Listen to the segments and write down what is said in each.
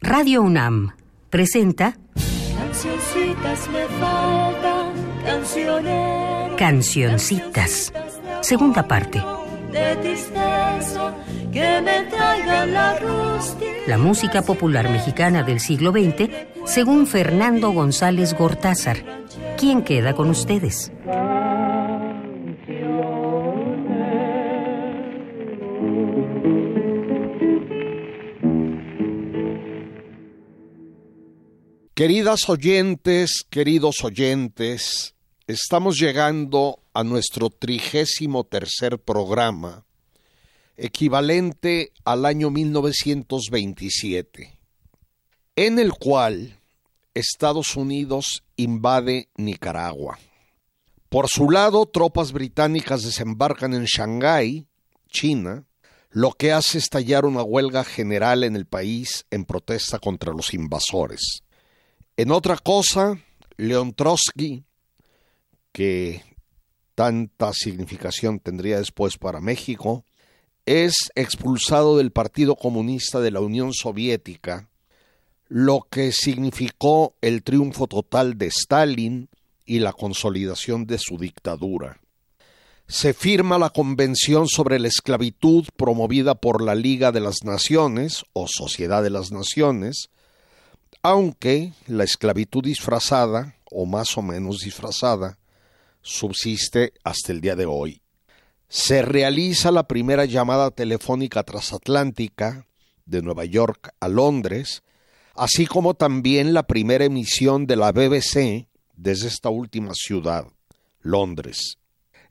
Radio UNAM presenta Cancioncitas me faltan. Cancioncitas. Segunda parte. De tristeza, que me la rústica. La música popular mexicana del siglo XX, según Fernando González Gortázar. ¿Quién queda con ustedes? Queridas oyentes, queridos oyentes, estamos llegando a nuestro trigésimo tercer programa, equivalente al año 1927, en el cual Estados Unidos invade Nicaragua. Por su lado, tropas británicas desembarcan en Shanghái, China, lo que hace estallar una huelga general en el país en protesta contra los invasores. En otra cosa, Leon Trotsky, que tanta significación tendría después para México, es expulsado del Partido Comunista de la Unión Soviética, lo que significó el triunfo total de Stalin y la consolidación de su dictadura. Se firma la Convención sobre la Esclavitud promovida por la Liga de las Naciones o Sociedad de las Naciones, aunque la esclavitud disfrazada, o más o menos disfrazada, subsiste hasta el día de hoy. Se realiza la primera llamada telefónica transatlántica de Nueva York a Londres, así como también la primera emisión de la BBC desde esta última ciudad, Londres.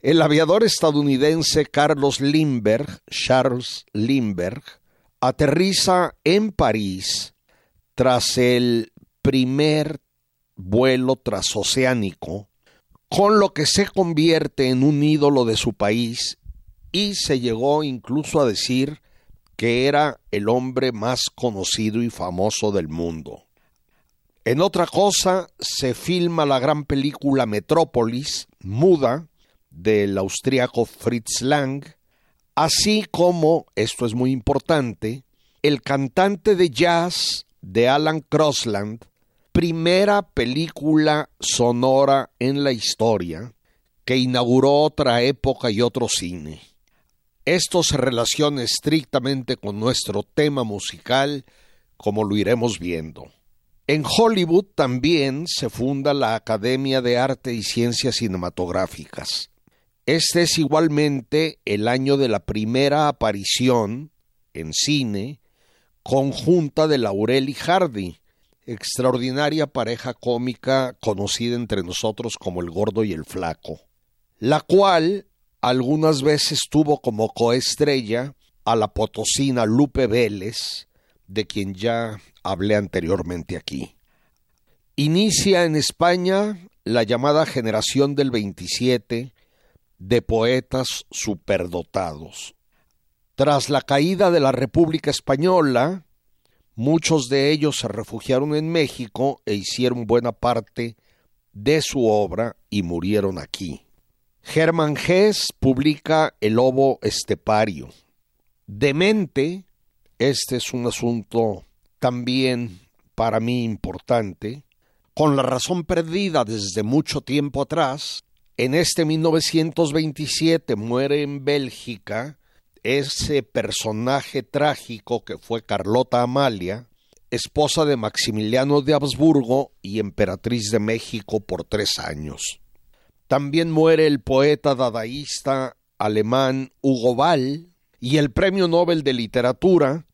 El aviador estadounidense Carlos Lindbergh, Charles Lindbergh, aterriza en París tras el primer vuelo transoceánico, con lo que se convierte en un ídolo de su país y se llegó incluso a decir que era el hombre más conocido y famoso del mundo. En otra cosa, se filma la gran película Metrópolis, muda, del austriaco Fritz Lang, así como, esto es muy importante, el cantante de jazz de Alan Crossland, primera película sonora en la historia que inauguró otra época y otro cine. Esto se relaciona estrictamente con nuestro tema musical, como lo iremos viendo. En Hollywood también se funda la Academia de Arte y Ciencias Cinematográficas. Este es igualmente el año de la primera aparición en cine conjunta de Laurel y Hardy, extraordinaria pareja cómica conocida entre nosotros como el gordo y el flaco, la cual algunas veces tuvo como coestrella a la potosina Lupe Vélez, de quien ya hablé anteriormente aquí. Inicia en España la llamada generación del 27 de poetas superdotados, tras la caída de la República Española, muchos de ellos se refugiaron en México e hicieron buena parte de su obra y murieron aquí. Germán Gess publica El Lobo Estepario. Demente, este es un asunto también para mí importante, con la razón perdida desde mucho tiempo atrás, en este 1927 muere en Bélgica ese personaje trágico que fue Carlota Amalia, esposa de Maximiliano de Habsburgo y emperatriz de México por tres años. También muere el poeta dadaísta alemán Hugo Ball y el premio Nobel de Literatura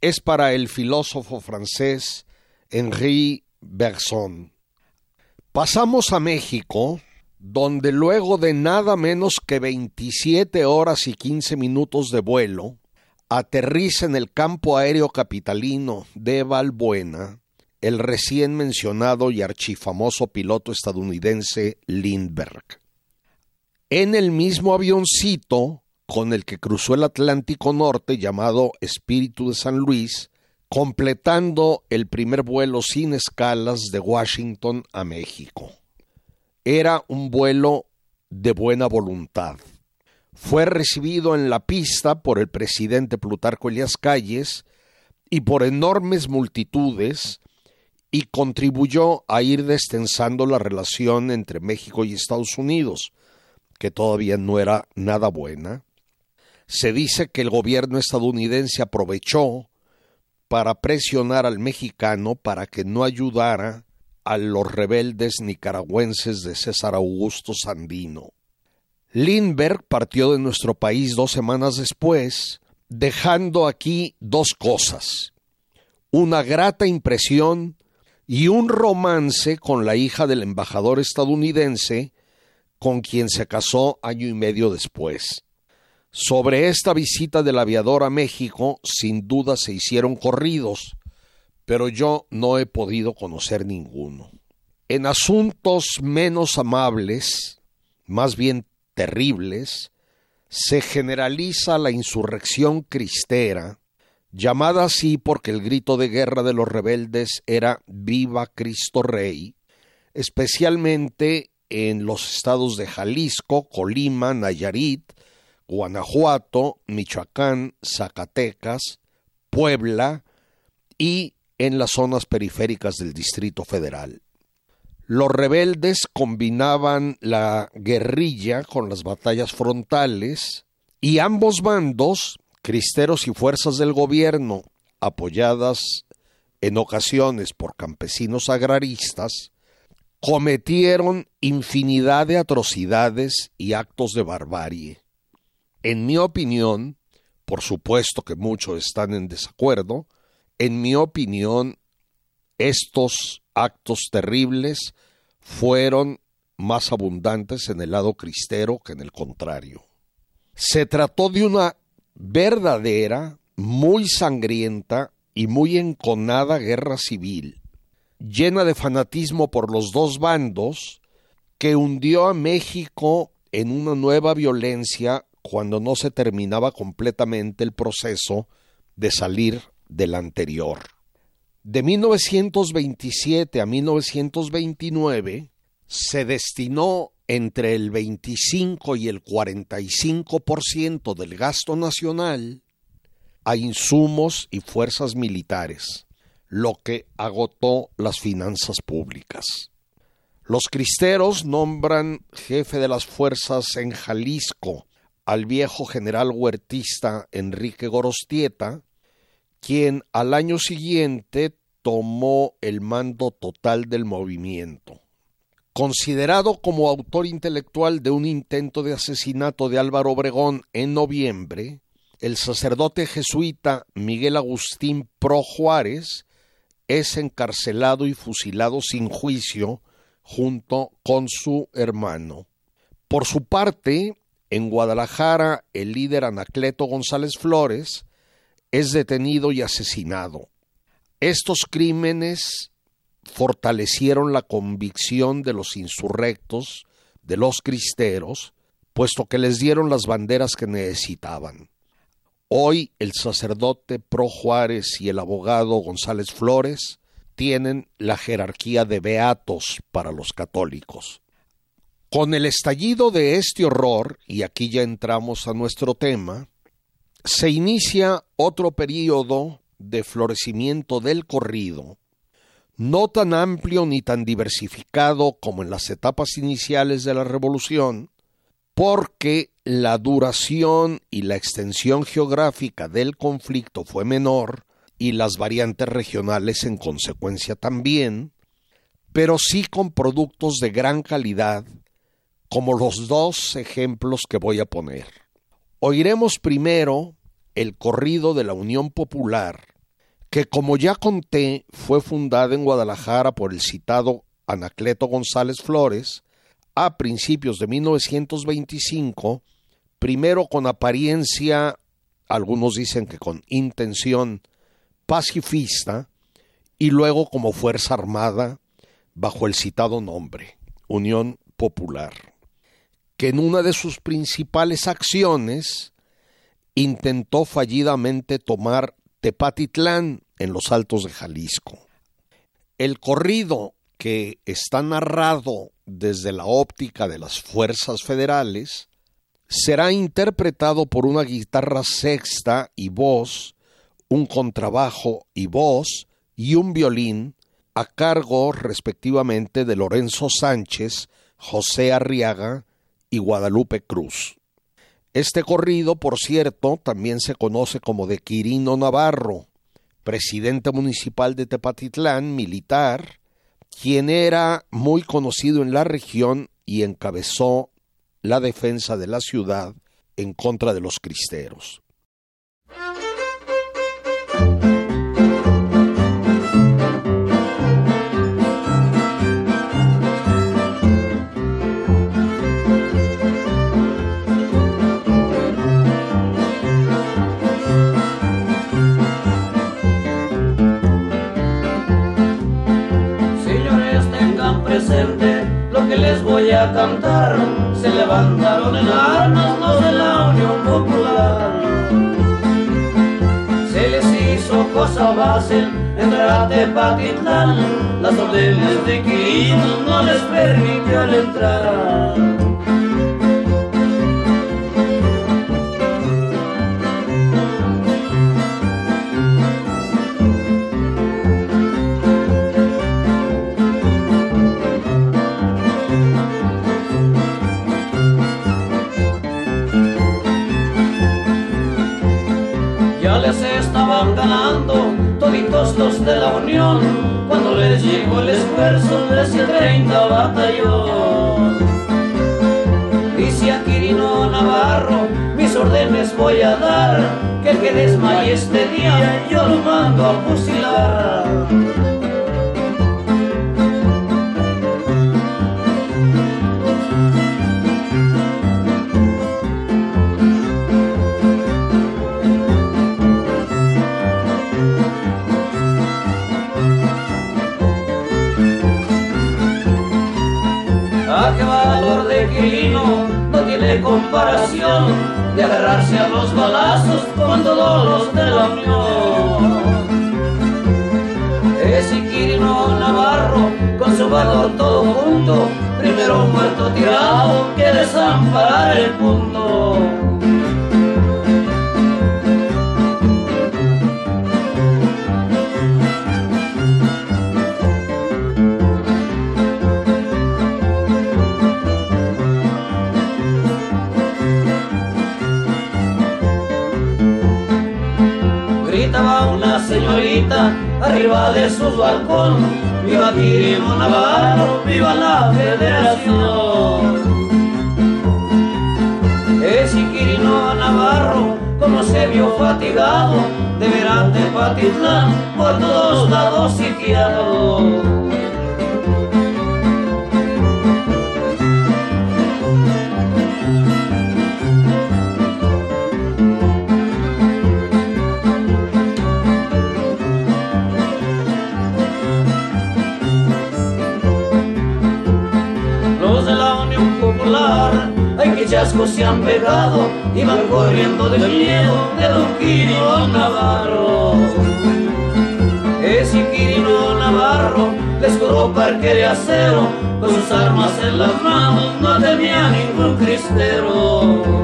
es para el filósofo francés Henri Bergson. Pasamos a México, donde luego de nada menos que 27 horas y 15 minutos de vuelo, aterriza en el campo aéreo capitalino de Valbuena el recién mencionado y archifamoso piloto estadounidense Lindbergh. En el mismo avioncito con el que cruzó el Atlántico Norte llamado Espíritu de San Luis, completando el primer vuelo sin escalas de Washington a México era un vuelo de buena voluntad. Fue recibido en la pista por el presidente Plutarco Elias Calles y por enormes multitudes y contribuyó a ir destensando la relación entre México y Estados Unidos, que todavía no era nada buena. Se dice que el gobierno estadounidense aprovechó para presionar al mexicano para que no ayudara a los rebeldes nicaragüenses de César Augusto Sandino. Lindbergh partió de nuestro país dos semanas después, dejando aquí dos cosas. Una grata impresión y un romance con la hija del embajador estadounidense, con quien se casó año y medio después. Sobre esta visita del aviador a México, sin duda se hicieron corridos, pero yo no he podido conocer ninguno. En asuntos menos amables, más bien terribles, se generaliza la insurrección cristera, llamada así porque el grito de guerra de los rebeldes era Viva Cristo Rey, especialmente en los estados de Jalisco, Colima, Nayarit, Guanajuato, Michoacán, Zacatecas, Puebla y en las zonas periféricas del Distrito Federal. Los rebeldes combinaban la guerrilla con las batallas frontales y ambos bandos, cristeros y fuerzas del gobierno, apoyadas en ocasiones por campesinos agraristas, cometieron infinidad de atrocidades y actos de barbarie. En mi opinión, por supuesto que muchos están en desacuerdo, en mi opinión, estos actos terribles fueron más abundantes en el lado cristero que en el contrario. Se trató de una verdadera, muy sangrienta y muy enconada guerra civil, llena de fanatismo por los dos bandos, que hundió a México en una nueva violencia cuando no se terminaba completamente el proceso de salir del anterior. De 1927 a 1929 se destinó entre el 25 y el 45% del gasto nacional a insumos y fuerzas militares, lo que agotó las finanzas públicas. Los cristeros nombran jefe de las fuerzas en Jalisco al viejo general huertista Enrique Gorostieta, quien al año siguiente tomó el mando total del movimiento. Considerado como autor intelectual de un intento de asesinato de Álvaro Obregón en noviembre, el sacerdote jesuita Miguel Agustín Pro Juárez es encarcelado y fusilado sin juicio junto con su hermano. Por su parte, en Guadalajara, el líder Anacleto González Flores es detenido y asesinado. Estos crímenes fortalecieron la convicción de los insurrectos, de los cristeros, puesto que les dieron las banderas que necesitaban. Hoy el sacerdote Pro Juárez y el abogado González Flores tienen la jerarquía de beatos para los católicos. Con el estallido de este horror, y aquí ya entramos a nuestro tema, se inicia otro periodo de florecimiento del corrido, no tan amplio ni tan diversificado como en las etapas iniciales de la revolución, porque la duración y la extensión geográfica del conflicto fue menor y las variantes regionales en consecuencia también, pero sí con productos de gran calidad, como los dos ejemplos que voy a poner. Oiremos primero el corrido de la Unión Popular, que como ya conté fue fundada en Guadalajara por el citado Anacleto González Flores a principios de 1925, primero con apariencia, algunos dicen que con intención pacifista, y luego como Fuerza Armada bajo el citado nombre, Unión Popular que en una de sus principales acciones intentó fallidamente tomar Tepatitlán en los altos de Jalisco. El corrido que está narrado desde la óptica de las fuerzas federales será interpretado por una guitarra sexta y voz un contrabajo y voz y un violín a cargo respectivamente de Lorenzo Sánchez, José Arriaga y Guadalupe Cruz. Este corrido, por cierto, también se conoce como de Quirino Navarro, presidente municipal de Tepatitlán, militar, quien era muy conocido en la región y encabezó la defensa de la ciudad en contra de los cristeros. Voy a cantar, se levantaron en armas los de la Unión Popular. Se les hizo cosa base en Ratepatitlán, las órdenes de Quirino no les permitió entrar. De la Unión cuando les llegó el esfuerzo de ese 30 batallón. Dice a Quirino Navarro, mis órdenes voy a dar, que el que desmaye este día yo lo mando a fusilar. De agarrarse a los balazos con todos los de la Unión. Ese Quirino Navarro, con su valor todo junto, primero muerto tirado que desamparar el punto. Señorita arriba de su balcón. Viva Quirino Navarro, viva la federación. Ese Quirino Navarro, como se vio fatigado, de Patitlán por todos lados sitiado. Chascos se han pegado y van corriendo de miedo de Don Quirino Navarro. Ese Quirino Navarro les parque de acero, con sus armas en las manos no temía ningún cristero.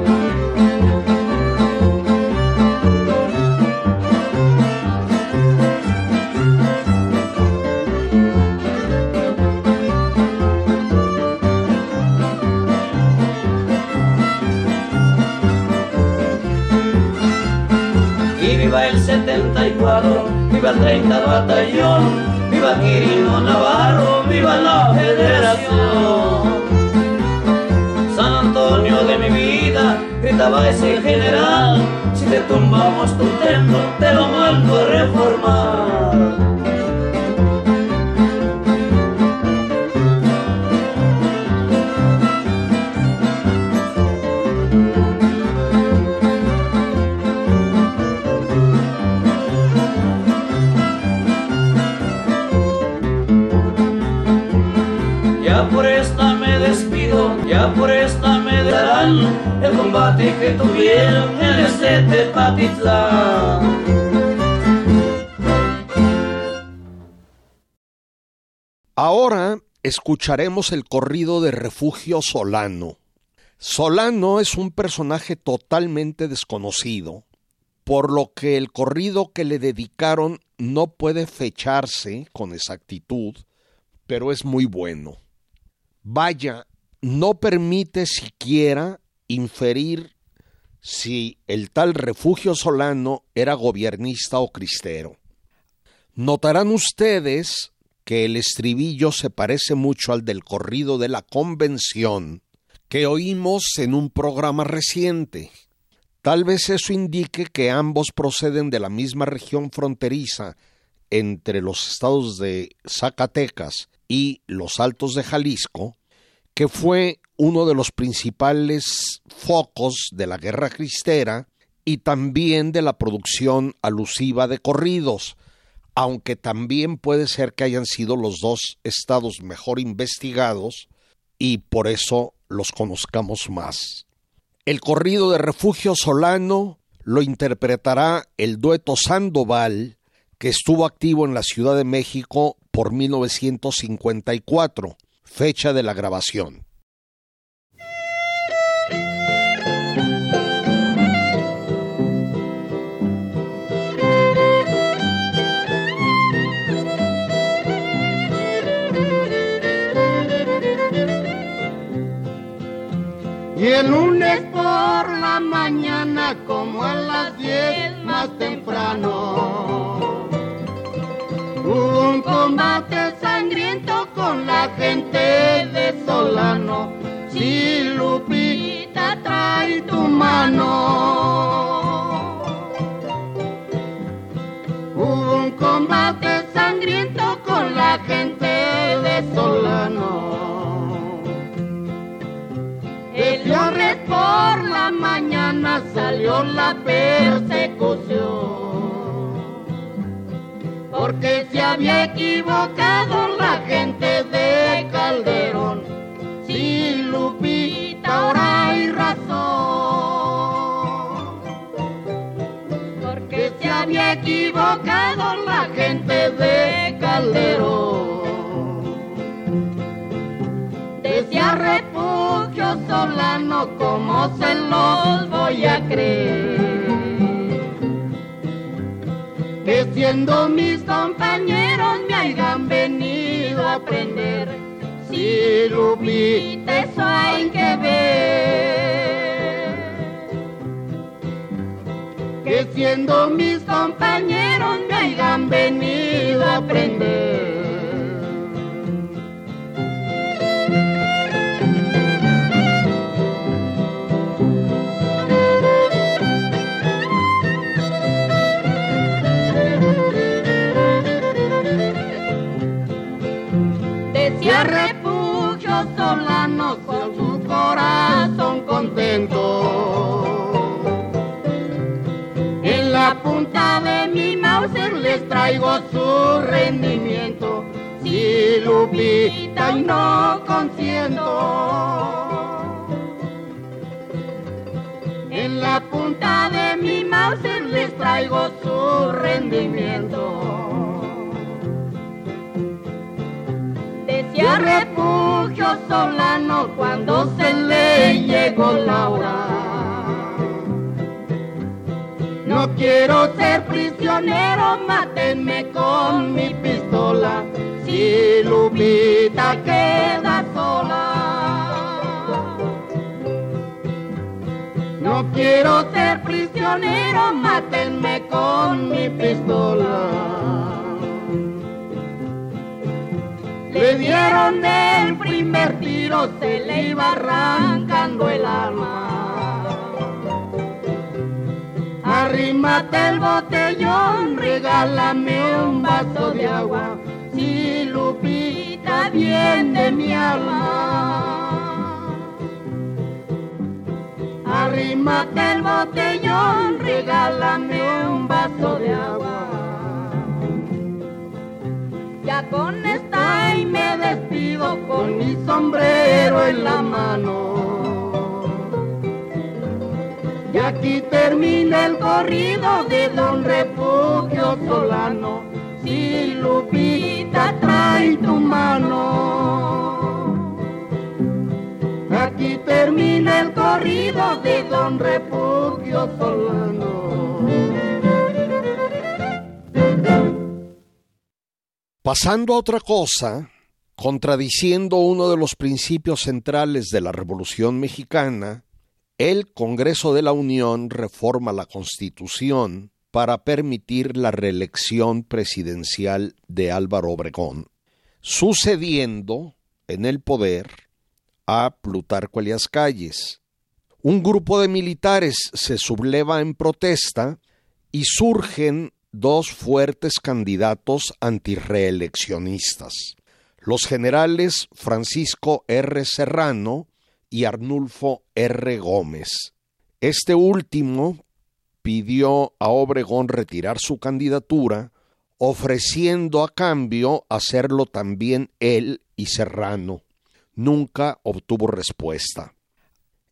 Viva el 30 batallón, viva Quirino Navarro, viva la federación. San Antonio de mi vida, gritaba ese general, si te tumbamos tu templo, te lo mando a reformar. El combate que tuvieron en este Tepatitlán. Ahora escucharemos el corrido de Refugio Solano. Solano es un personaje totalmente desconocido, por lo que el corrido que le dedicaron no puede fecharse con exactitud, pero es muy bueno. Vaya, no permite siquiera inferir si el tal refugio solano era gobiernista o cristero. Notarán ustedes que el estribillo se parece mucho al del corrido de la convención que oímos en un programa reciente. Tal vez eso indique que ambos proceden de la misma región fronteriza entre los estados de Zacatecas y los Altos de Jalisco, que fue uno de los principales focos de la guerra cristera y también de la producción alusiva de corridos, aunque también puede ser que hayan sido los dos estados mejor investigados y por eso los conozcamos más. El corrido de Refugio Solano lo interpretará el dueto Sandoval, que estuvo activo en la Ciudad de México por 1954, fecha de la grabación. Y el lunes por la mañana, como a las diez más temprano, un combate gente de Solano. Si Lupita trae tu mano. Hubo un combate sangriento con la gente de Solano. El viernes por la mañana salió la persecución, porque se había equivocado la de Calderón. Si Lupita ahora hay razón, porque se había equivocado la gente de Calderón. Decía refugio solano, como se los voy a creer? Que siendo mis compañeros me hayan venido a aprender, si Lupita eso hay que ver. Que siendo mis compañeros me hayan venido a aprender. No consiento. En la punta de mi Mauser les traigo su rendimiento. Decía refugio solano cuando se le llegó la hora. No quiero ser prisionero, mátenme con mi pistola. Si Lupita queda sola. No quiero ser prisionero, mátenme con mi pistola. Le dieron el primer tiro, se le iba arrancando el alma. Arrímate el botellón, regálame un vaso de agua. Lupita viene mi alma. Arrímate el botellón, regálame un vaso de agua. Ya con esta y me despido con mi sombrero en la mano. Y aquí termina el corrido de Don Refugio Solano. Si Lupita trae y tu mano. Aquí termina el corrido de Don Refugio Solano. Pasando a otra cosa, contradiciendo uno de los principios centrales de la Revolución Mexicana, el Congreso de la Unión reforma la Constitución para permitir la reelección presidencial de Álvaro Obregón sucediendo en el poder a Plutarco Elias Calles. Un grupo de militares se subleva en protesta y surgen dos fuertes candidatos antireeleccionistas, los generales Francisco R. Serrano y Arnulfo R. Gómez. Este último pidió a Obregón retirar su candidatura, ofreciendo a cambio hacerlo también él y Serrano. Nunca obtuvo respuesta.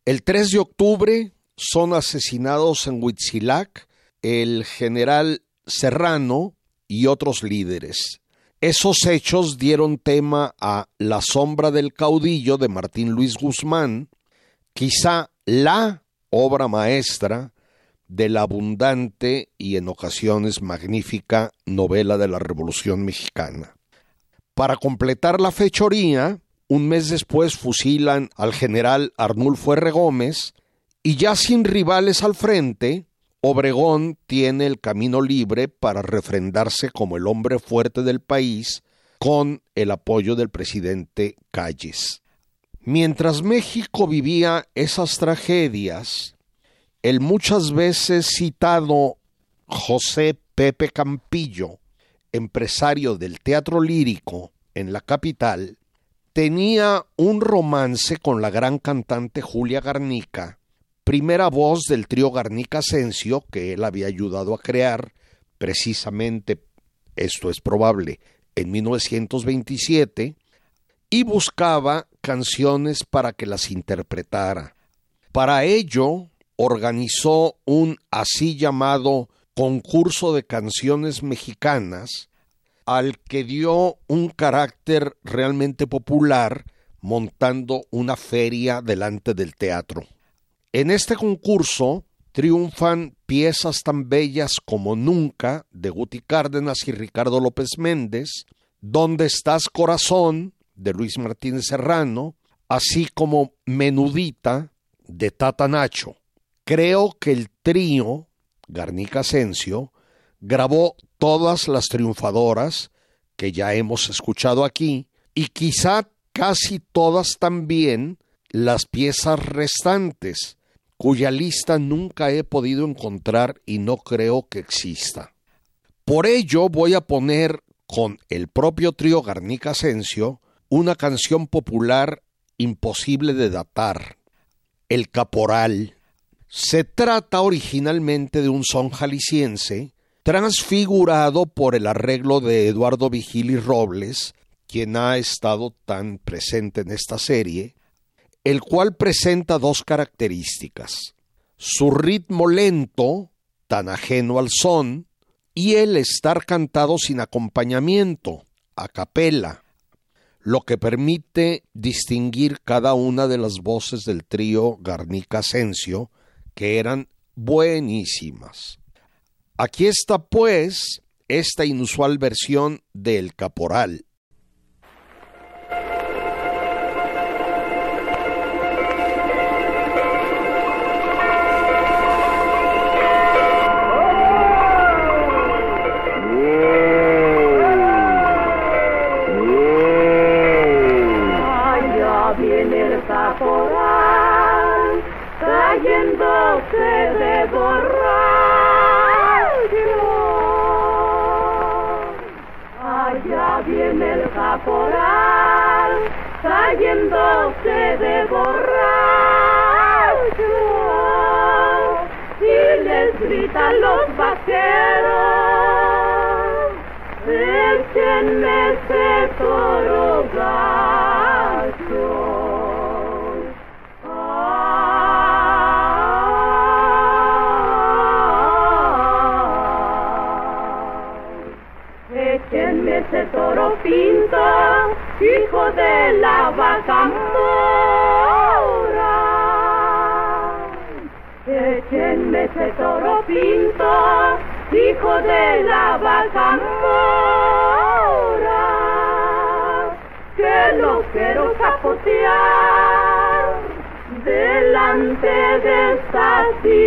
El 3 de octubre son asesinados en Huitzilac el general Serrano y otros líderes. Esos hechos dieron tema a La sombra del caudillo de Martín Luis Guzmán, quizá la obra maestra de la abundante y en ocasiones magnífica novela de la Revolución Mexicana. Para completar la fechoría, un mes después fusilan al general Arnulfo R. Gómez y ya sin rivales al frente, Obregón tiene el camino libre para refrendarse como el hombre fuerte del país con el apoyo del presidente Calles. Mientras México vivía esas tragedias, el muchas veces citado José Pepe Campillo, empresario del teatro lírico en la capital, tenía un romance con la gran cantante Julia Garnica, primera voz del trío Garnica Asensio que él había ayudado a crear, precisamente, esto es probable, en 1927, y buscaba canciones para que las interpretara. Para ello, organizó un así llamado concurso de canciones mexicanas, al que dio un carácter realmente popular montando una feria delante del teatro. En este concurso triunfan piezas tan bellas como Nunca de Guti Cárdenas y Ricardo López Méndez, Donde estás corazón de Luis Martínez Serrano, así como Menudita de Tata Nacho. Creo que el trío Garnica Asensio grabó todas las triunfadoras que ya hemos escuchado aquí y quizá casi todas también las piezas restantes cuya lista nunca he podido encontrar y no creo que exista. Por ello voy a poner con el propio trío Garnica Asensio una canción popular imposible de datar, El Caporal. Se trata originalmente de un son jalisciense, transfigurado por el arreglo de Eduardo Vigili Robles, quien ha estado tan presente en esta serie, el cual presenta dos características. Su ritmo lento, tan ajeno al son, y el estar cantado sin acompañamiento, a capela, lo que permite distinguir cada una de las voces del trío Garnica Asensio, que eran buenísimas. Aquí está, pues, esta inusual versión del Caporal, esta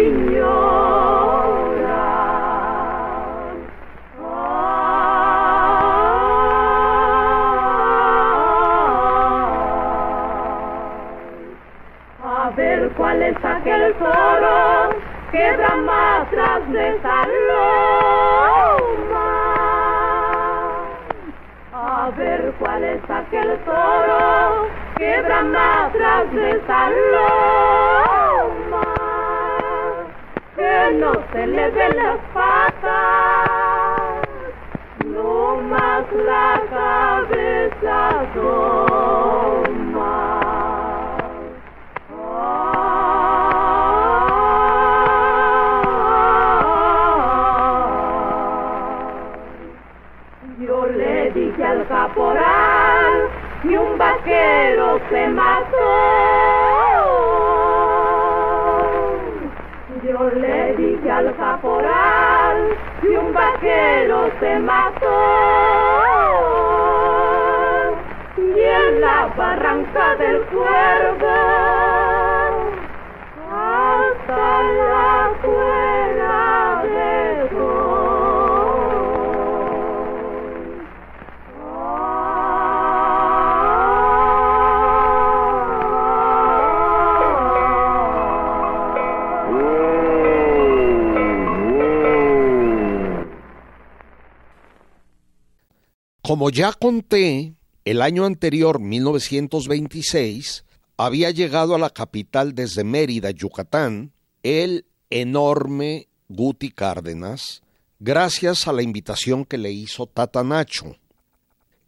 Como ya conté, el año anterior, 1926, había llegado a la capital desde Mérida, Yucatán, el enorme Guti Cárdenas, gracias a la invitación que le hizo Tata Nacho.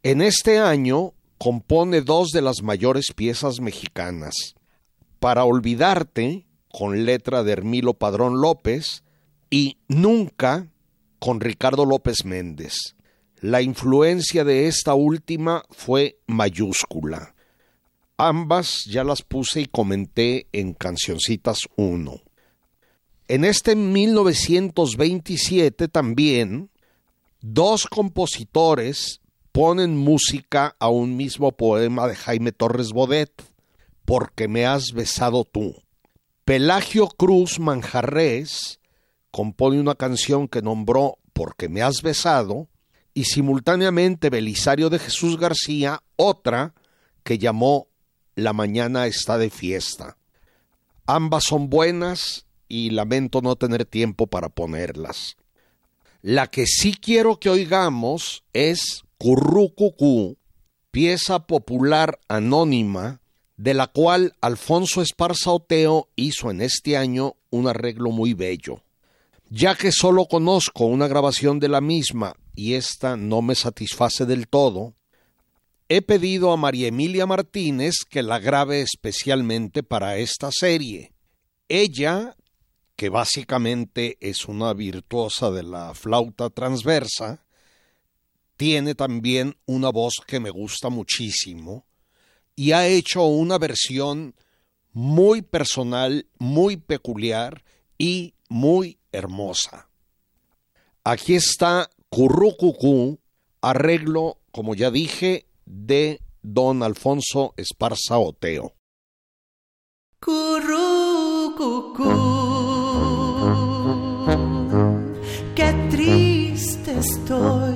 En este año compone dos de las mayores piezas mexicanas. Para olvidarte, con letra de Hermilo Padrón López, y Nunca, con Ricardo López Méndez. La influencia de esta última fue mayúscula. Ambas ya las puse y comenté en Cancioncitas 1. En este 1927 también, dos compositores ponen música a un mismo poema de Jaime Torres Bodet, Porque me has besado tú. Pelagio Cruz Manjarres compone una canción que nombró Porque me has besado, y simultáneamente Belisario de Jesús García otra que llamó La mañana está de fiesta. Ambas son buenas y lamento no tener tiempo para ponerlas. La que sí quiero que oigamos es Currucucú, pieza popular anónima de la cual Alfonso Esparza Oteo hizo en este año un arreglo muy bello. Ya que solo conozco una grabación de la misma y esta no me satisface del todo, he pedido a María Emilia Martínez que la grabe especialmente para esta serie. Ella, que básicamente es una virtuosa de la flauta transversa, tiene también una voz que me gusta muchísimo y ha hecho una versión muy personal, muy peculiar y muy hermosa. Aquí está Currucucú, arreglo, como ya dije, de don Alfonso Esparza Oteo. Currucucú, qué triste estoy.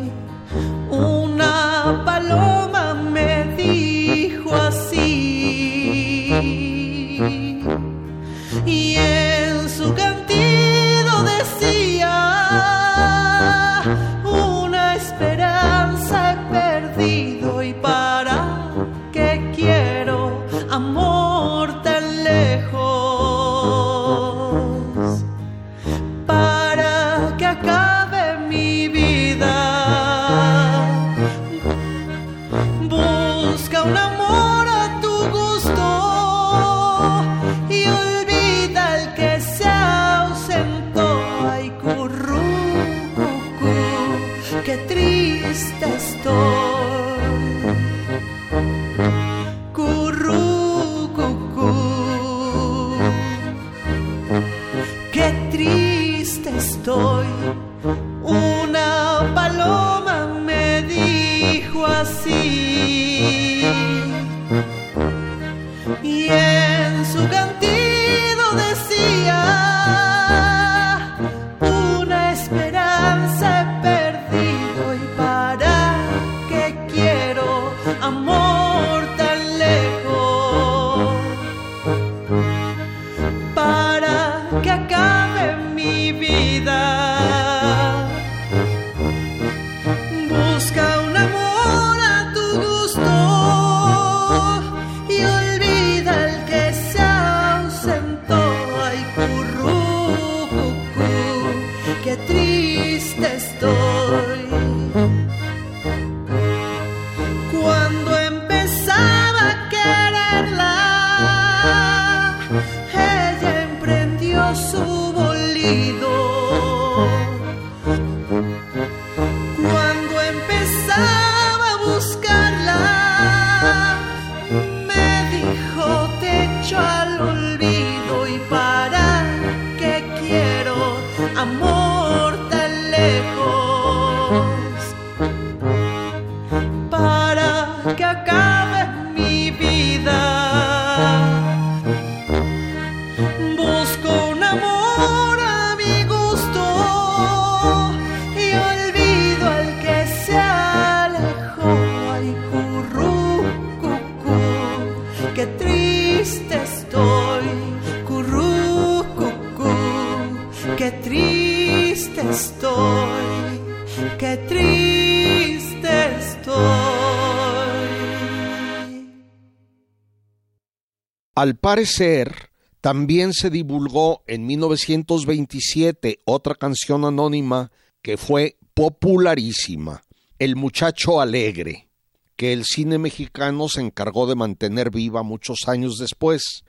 Parecer, también se divulgó en 1927 otra canción anónima que fue popularísima, El muchacho alegre, que el cine mexicano se encargó de mantener viva muchos años después.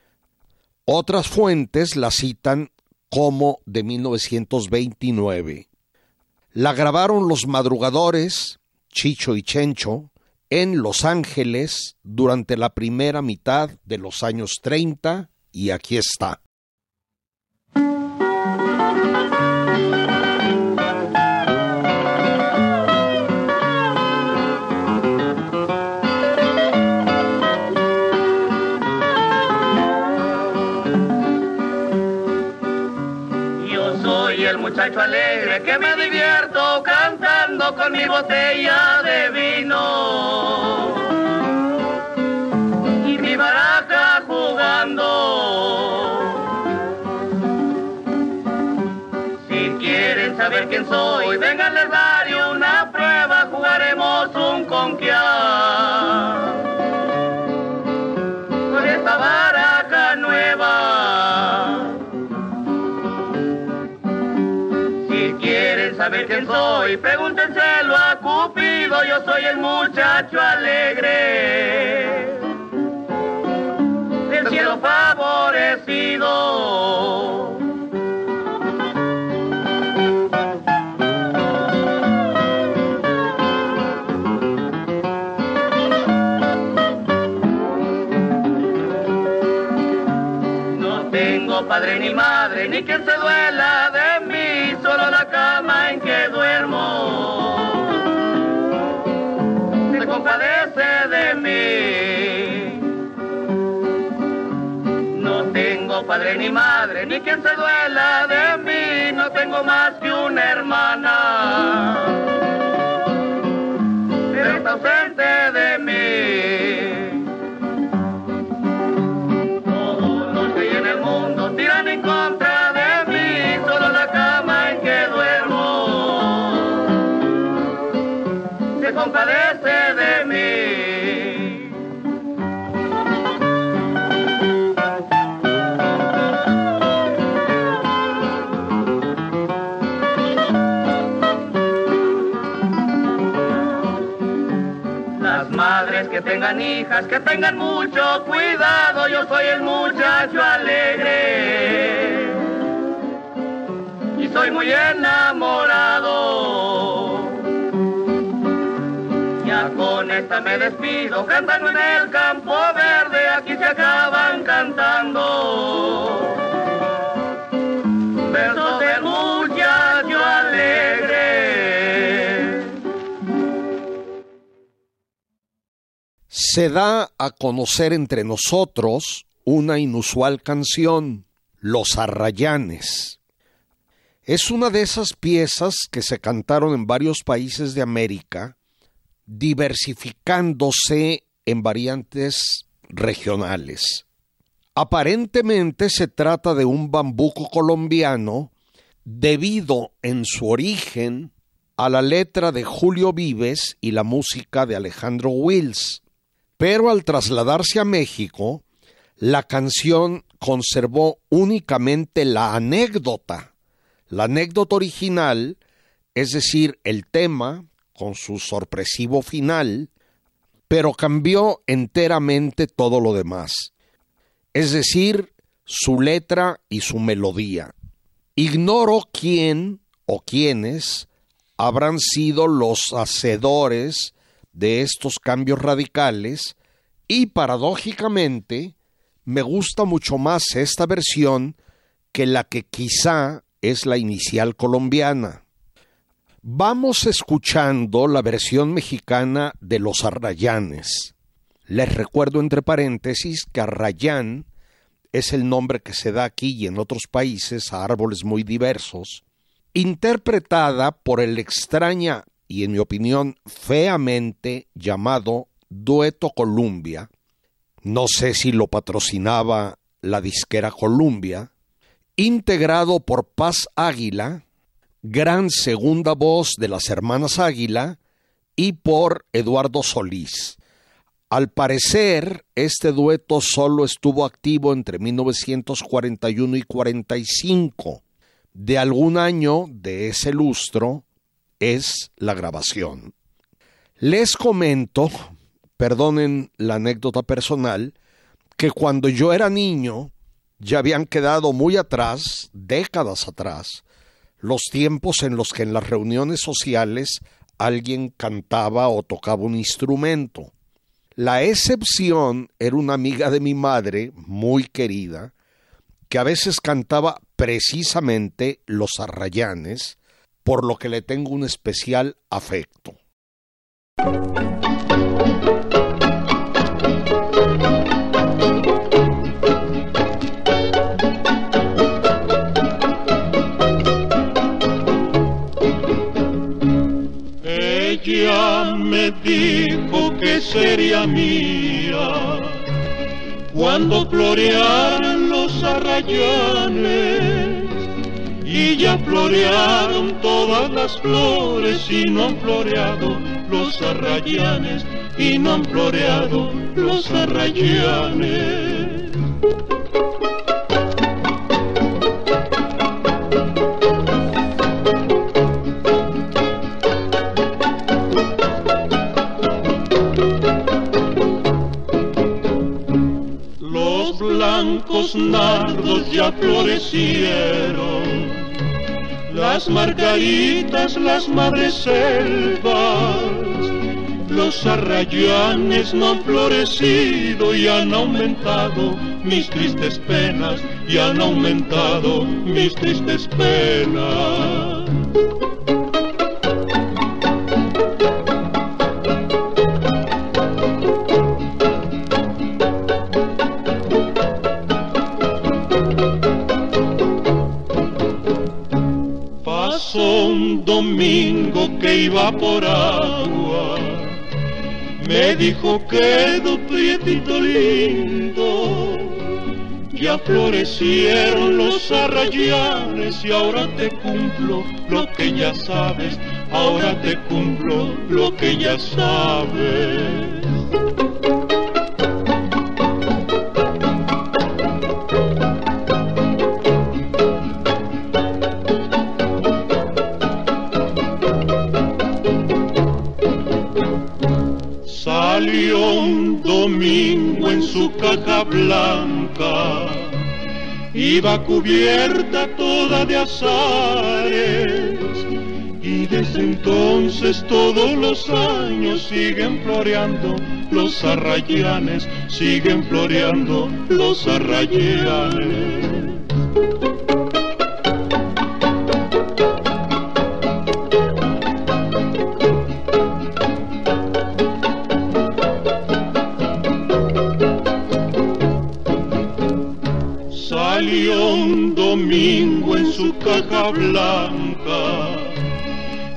Otras fuentes la citan como de 1929. La grabaron los madrugadores, Chicho y Chencho, en Los Ángeles durante la primera mitad de los años 30 y aquí está. El muchacho alegre que me divierto cantando con mi botella de vino soy, pregúntenselo a Cupido, yo soy el muchacho alegre. Del cielo favorecido. Padre ni madre, ni quien se duela de mí, no tengo más que una hermana. Hijas, que tengan mucho cuidado, yo soy el muchacho alegre. Y soy muy enamorado. Ya con esta me despido, cantando en el campo verde, aquí se acaban cantando. Versos se da a conocer entre nosotros una inusual canción, Los Arrayanes. Es una de esas piezas que se cantaron en varios países de América, diversificándose en variantes regionales. Aparentemente se trata de un bambuco colombiano debido en su origen a la letra de Julio Vives y la música de Alejandro Wills. Pero al trasladarse a México, la canción conservó únicamente la anécdota. La anécdota original, es decir, el tema, con su sorpresivo final, pero cambió enteramente todo lo demás. Es decir, su letra y su melodía. Ignoro quién o quiénes habrán sido los hacedores de estos cambios radicales y paradójicamente me gusta mucho más esta versión que la que quizá es la inicial colombiana. Vamos escuchando la versión mexicana de los arrayanes. Les recuerdo entre paréntesis que arrayán es el nombre que se da aquí y en otros países a árboles muy diversos, interpretada por el extraña y en mi opinión feamente llamado Dueto Columbia. No sé si lo patrocinaba la disquera Columbia, integrado por Paz Águila, gran segunda voz de las hermanas Águila, y por Eduardo Solís. Al parecer, este dueto solo estuvo activo entre 1941 y 45 de algún año de ese lustro es la grabación. Les comento, perdonen la anécdota personal, que cuando yo era niño ya habían quedado muy atrás, décadas atrás, los tiempos en los que en las reuniones sociales alguien cantaba o tocaba un instrumento. La excepción era una amiga de mi madre, muy querida, que a veces cantaba precisamente los arrayanes, por lo que le tengo un especial afecto. Ella me dijo que sería mía cuando florearan los arrayanes y ya florearon todas las flores y no han floreado los arrayanes y no han floreado los arrayanes. blancos nardos ya florecieron, las margaritas, las madreselvas, los arrayanes no han florecido y han aumentado mis tristes penas, y han aumentado mis tristes penas. Iba por agua, me dijo quedó prietito lindo, ya florecieron los arrayanes y ahora te cumplo lo que ya sabes, ahora te cumplo lo que ya sabes. Un domingo en su caja blanca, iba cubierta toda de azares. Y desde entonces todos los años siguen floreando los arrayanes, siguen floreando los arrayanes. Caja blanca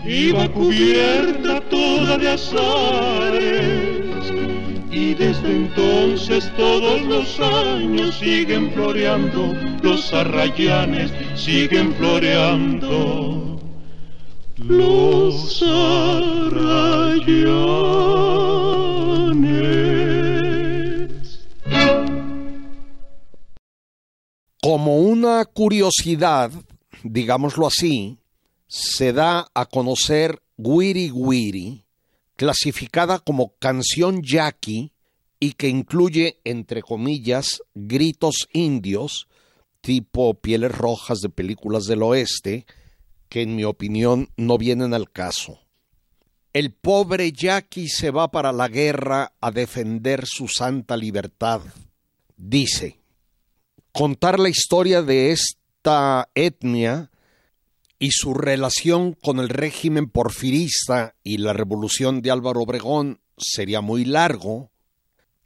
iba cubierta toda de azares y desde entonces todos los años siguen floreando los arrayanes, siguen floreando los arrayanes. Como una curiosidad, digámoslo así, se da a conocer Wiri Wiri, clasificada como canción yaqui y que incluye, entre comillas, gritos indios, tipo pieles rojas de películas del oeste, que en mi opinión no vienen al caso. El pobre yaqui se va para la guerra a defender su santa libertad. Dice, contar la historia de etnia y su relación con el régimen porfirista y la revolución de Álvaro Obregón sería muy largo.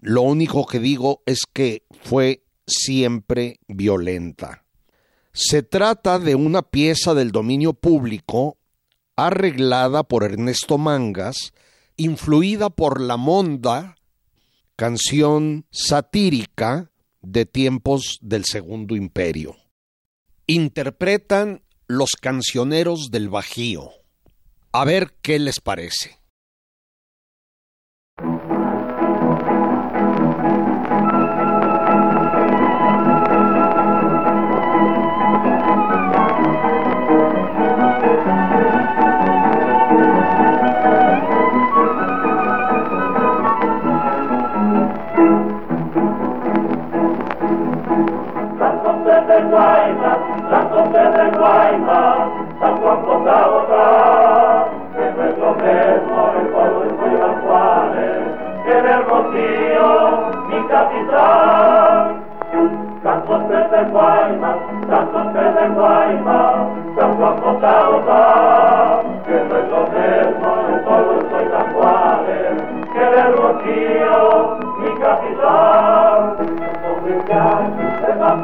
Lo único que digo es que fue siempre violenta. Se trata de una pieza del dominio público arreglada por Ernesto Mangas, influida por La Monda, canción satírica de tiempos del Segundo Imperio. Interpretan los cancioneros del Bajío. A ver qué les parece. Guaymas, que no es lo mismo, mi capital. La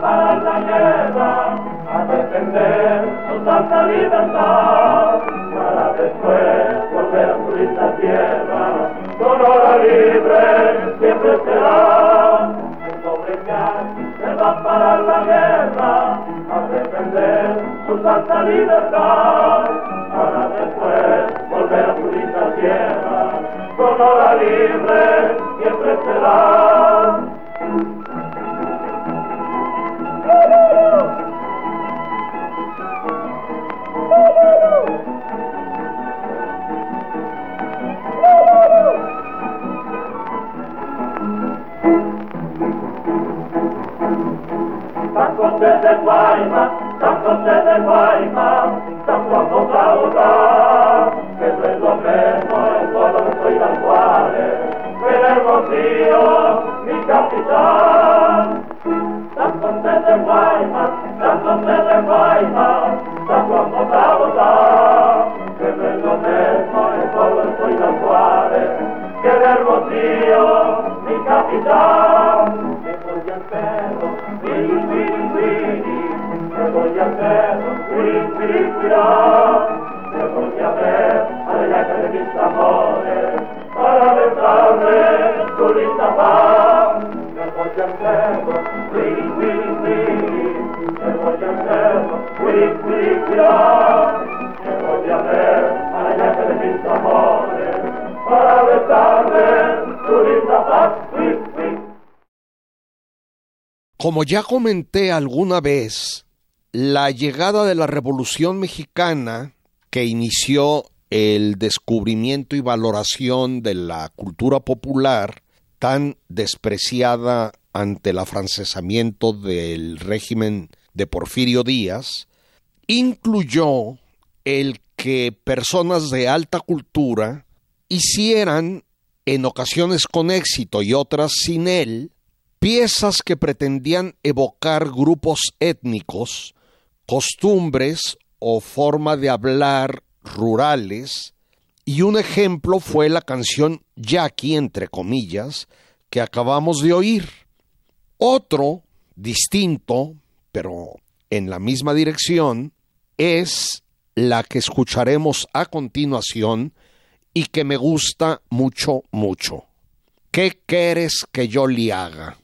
a defender libertad, para después volver a tierra, con libre siempre será. El pobre va a parar la guerra a defender su santa libertad para después volver a su linda tierra con hora libre siempre será. Como ya comenté alguna vez, la llegada de la Revolución Mexicana, que inició el descubrimiento y valoración de la cultura popular, tan despreciada ante el afrancesamiento del régimen de Porfirio Díaz, incluyó el que personas de alta cultura hicieran, en ocasiones con éxito y otras sin él, piezas que pretendían evocar grupos étnicos, costumbres o forma de hablar rurales, y un ejemplo fue la canción Jackie, entre comillas, que acabamos de oír. Otro, distinto, pero en la misma dirección es la que escucharemos a continuación y que me gusta mucho, mucho. ¿Qué quieres que yo le haga?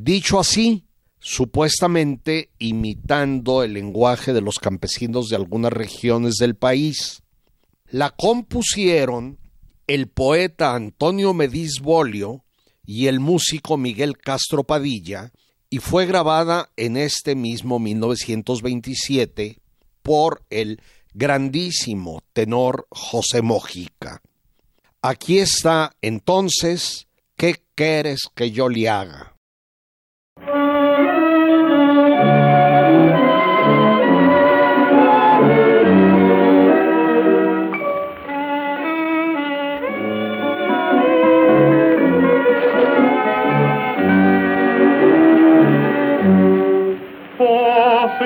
Dicho así, supuestamente imitando el lenguaje de los campesinos de algunas regiones del país. La compusieron el poeta Antonio Mediz Bolio y el músico Miguel Castro Padilla y fue grabada en este mismo 1927 por el grandísimo tenor José Mojica. Aquí está entonces, ¿qué quieres que yo le haga?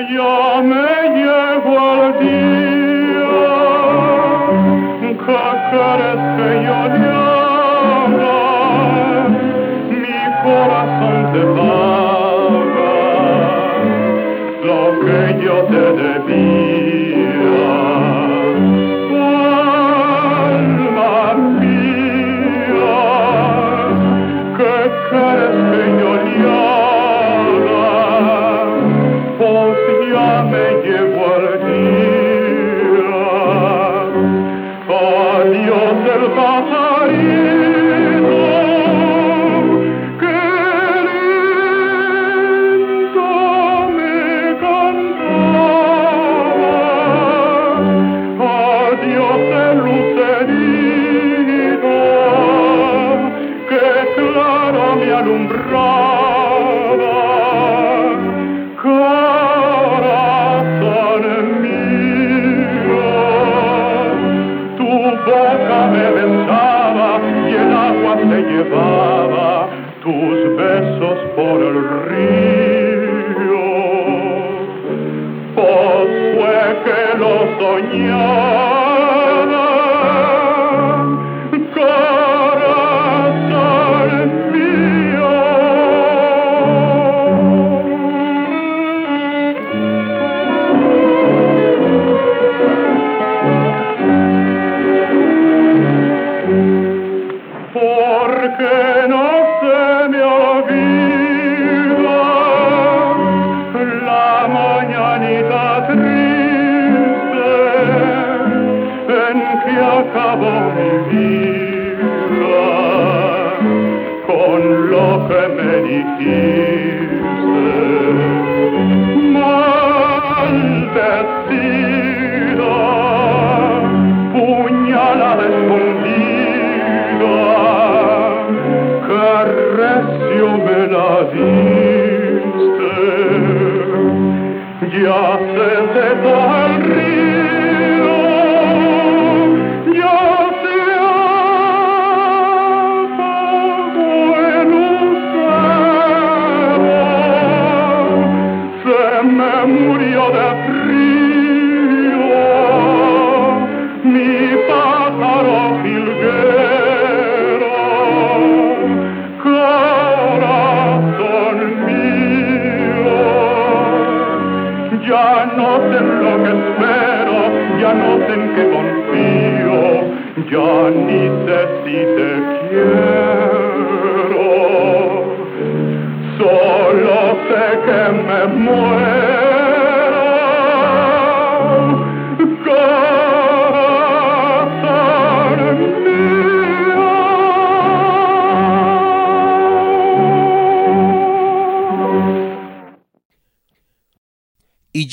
Ya me llevo al día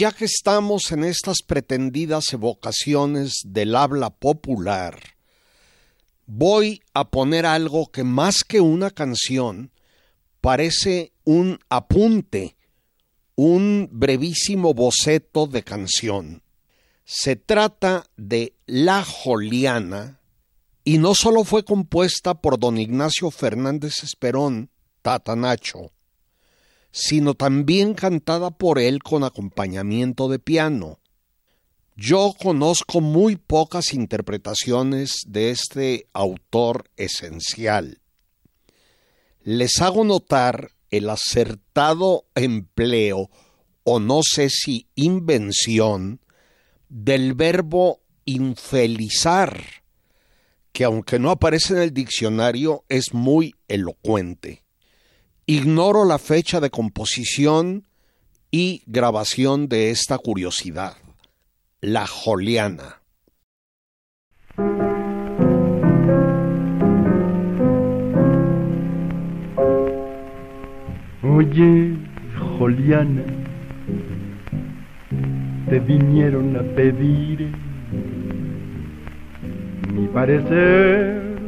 ya que estamos en estas pretendidas evocaciones del habla popular, voy a poner algo que más que una canción parece un apunte, un brevísimo boceto de canción. Se trata de La Joliana y no solo fue compuesta por don Ignacio Fernández Esperón, Tata Nacho, sino también cantada por él con acompañamiento de piano. Yo conozco muy pocas interpretaciones de este autor esencial. Les hago notar el acertado empleo o no sé si invención, del verbo infelizar, que aunque no aparece en el diccionario es muy elocuente. Ignoro la fecha de composición y grabación de esta curiosidad, la Joliana. Oye, Joliana, te vinieron a pedir mi parecer,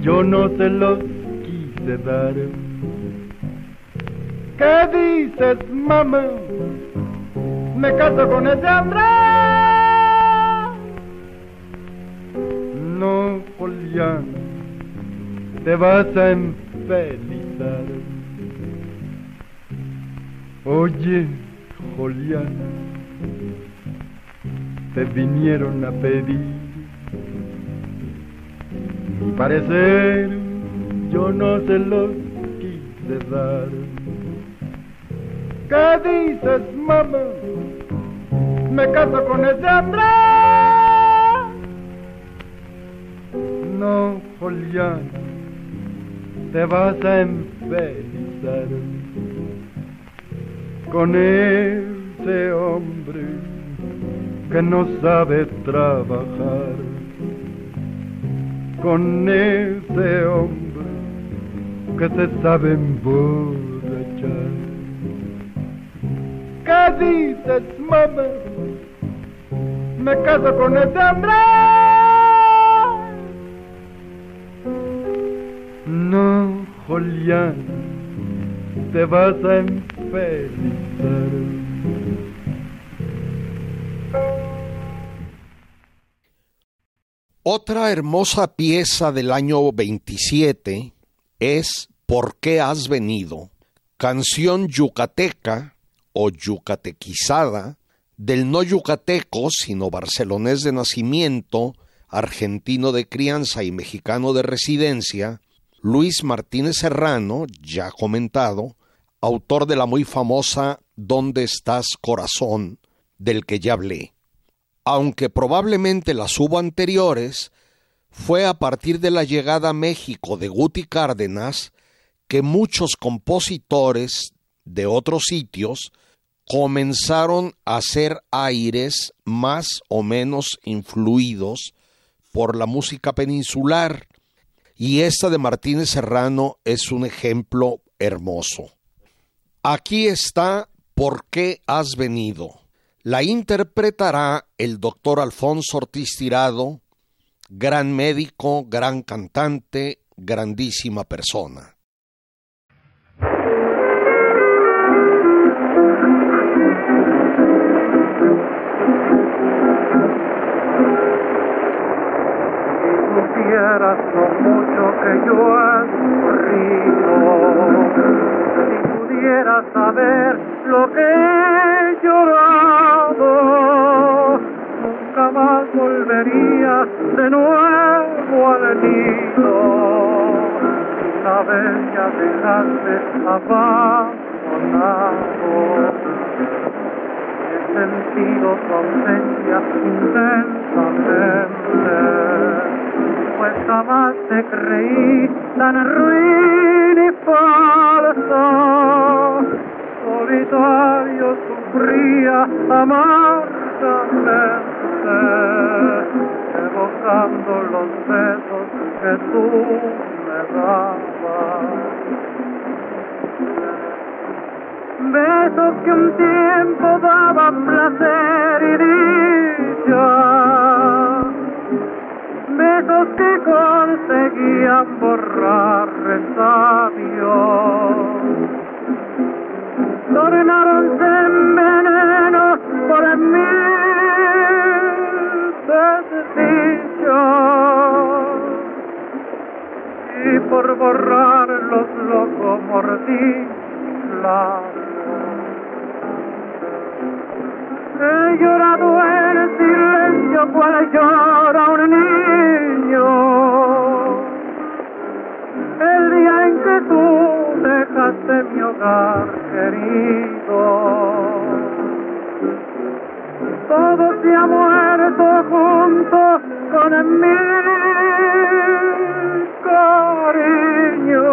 yo no te los quise dar. ¿Qué dices, mamá? Me caso con ese hombre. No, Julián, te vas a enfelizar. Oye, Julián, te vinieron a pedir mi parecer, yo no se los quise dar. ¿Qué dices, mamá? Me caso con ese hombre. No, Julián, te vas a enfelizar con ese hombre que no sabe trabajar, con ese hombre que se sabe emborrachar. ¿Qué dices? Me caso con ese hombre. No, Julián, te vas a enfelizar. Otra hermosa pieza del año 27 es ¿Por qué has venido? Canción yucateca o yucatequizada del no yucateco, sino barcelonés de nacimiento, argentino de crianza y mexicano de residencia, Luis Martínez Serrano, ya comentado, autor de la muy famosa ¿Dónde estás, corazón? del que ya hablé. Aunque probablemente las hubo anteriores, fue a partir de la llegada a México de Guti Cárdenas que muchos compositores de otros sitios comenzaron a hacer aires más o menos influidos por la música peninsular y esta de Martínez Serrano es un ejemplo hermoso. Aquí está ¿Por qué has venido? La interpretará el doctor Alfonso Ortiz Tirado, gran médico, gran cantante, grandísima persona. Supieras lo mucho que yo he sufrido, si pudieras saber lo que he llorado, nunca más volvería de nuevo al nido. Una vez ya dejaste abandonado he sentido tu ausencia intensamente, pues jamás te creí tan ruin y falso. Solitario sufría amargamente, evocando los besos que tú me dabas besos que un tiempo daban placer y dicha, besos que conseguían borrar resabios, tornaronse en veneno por mil desdichos. Y por borrarlos loco mordí He llorado en silencio cual llora un niño. El día en que tú dejaste mi hogar querido. todo se ha muerto junto con mi cariño.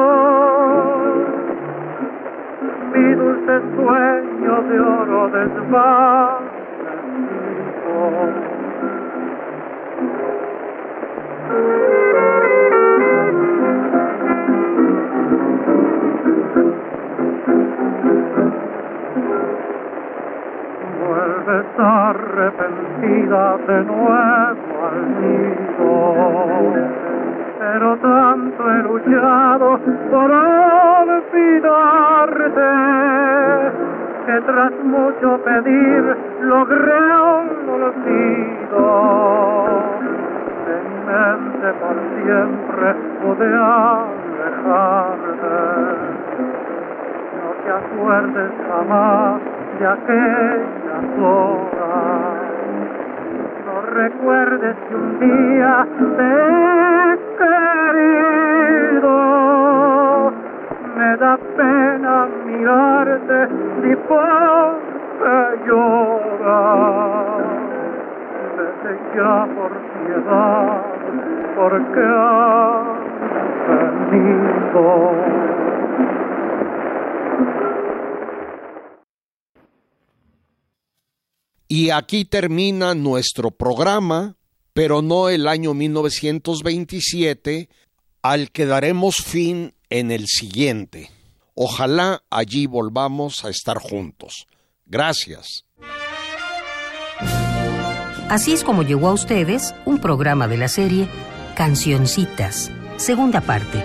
Mi dulce sueño de oro desvanecido. Vuelves arrepentida de nuevo al nido. Pero tanto he luchado por olvidarte que tras mucho pedir logré un olvido. Mente por siempre pude alejarte. No te acuerdes jamás de aquellas horas. No recuerdes que un día te querido. Me da pena mirarte y porque llorar. Vete ya por piedad, porque has venido. Y aquí termina nuestro programa, pero no el año 1927, al que daremos fin en el siguiente. Ojalá allí volvamos a estar juntos. Gracias. Así es como llegó a ustedes un programa de la serie Cancioncitas, segunda parte.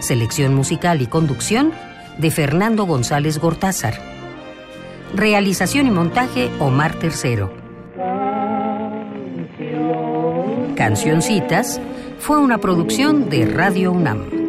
Selección musical y conducción de Fernando González Gortázar. Realización y montaje Omar Tercero. Cancioncitas fue una producción de Radio UNAM.